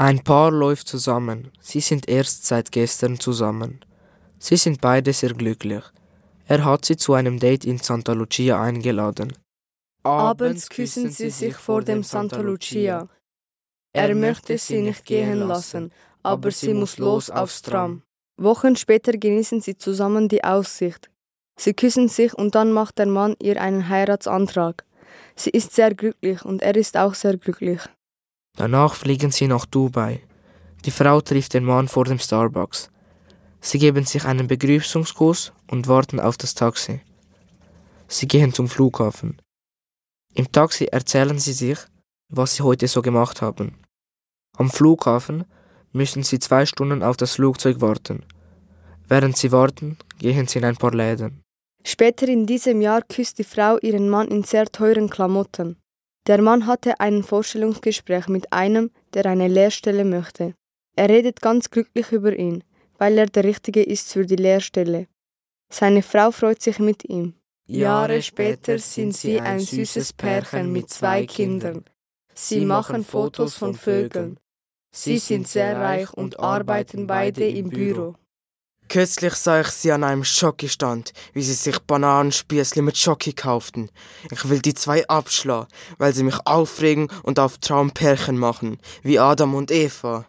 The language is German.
Ein Paar läuft zusammen. Sie sind erst seit gestern zusammen. Sie sind beide sehr glücklich. Er hat sie zu einem Date in Santa Lucia eingeladen. Abends küssen sie sich vor dem Santa Lucia. Er möchte sie nicht gehen lassen, aber sie muss los aufs Tram. Wochen später genießen sie zusammen die Aussicht. Sie küssen sich und dann macht der Mann ihr einen Heiratsantrag. Sie ist sehr glücklich und er ist auch sehr glücklich. Danach fliegen sie nach Dubai. Die Frau trifft den Mann vor dem Starbucks. Sie geben sich einen Begrüßungskuss und warten auf das Taxi. Sie gehen zum Flughafen. Im Taxi erzählen sie sich, was sie heute so gemacht haben. Am Flughafen müssen sie zwei Stunden auf das Flugzeug warten. Während sie warten, gehen sie in ein paar Läden. Später in diesem Jahr küsst die Frau ihren Mann in sehr teuren Klamotten. Der Mann hatte ein Vorstellungsgespräch mit einem, der eine Lehrstelle möchte. Er redet ganz glücklich über ihn, weil er der Richtige ist für die Lehrstelle. Seine Frau freut sich mit ihm. Jahre später sind sie ein süßes Pärchen mit zwei Kindern. Sie machen Fotos von Vögeln. Sie sind sehr reich und arbeiten beide im Büro. Kürzlich sah ich sie an einem Schokistand, wie sie sich Bananenspießli mit Schoki kauften. Ich will die zwei abschlagen, weil sie mich aufregen und auf Traumpärchen machen, wie Adam und Eva.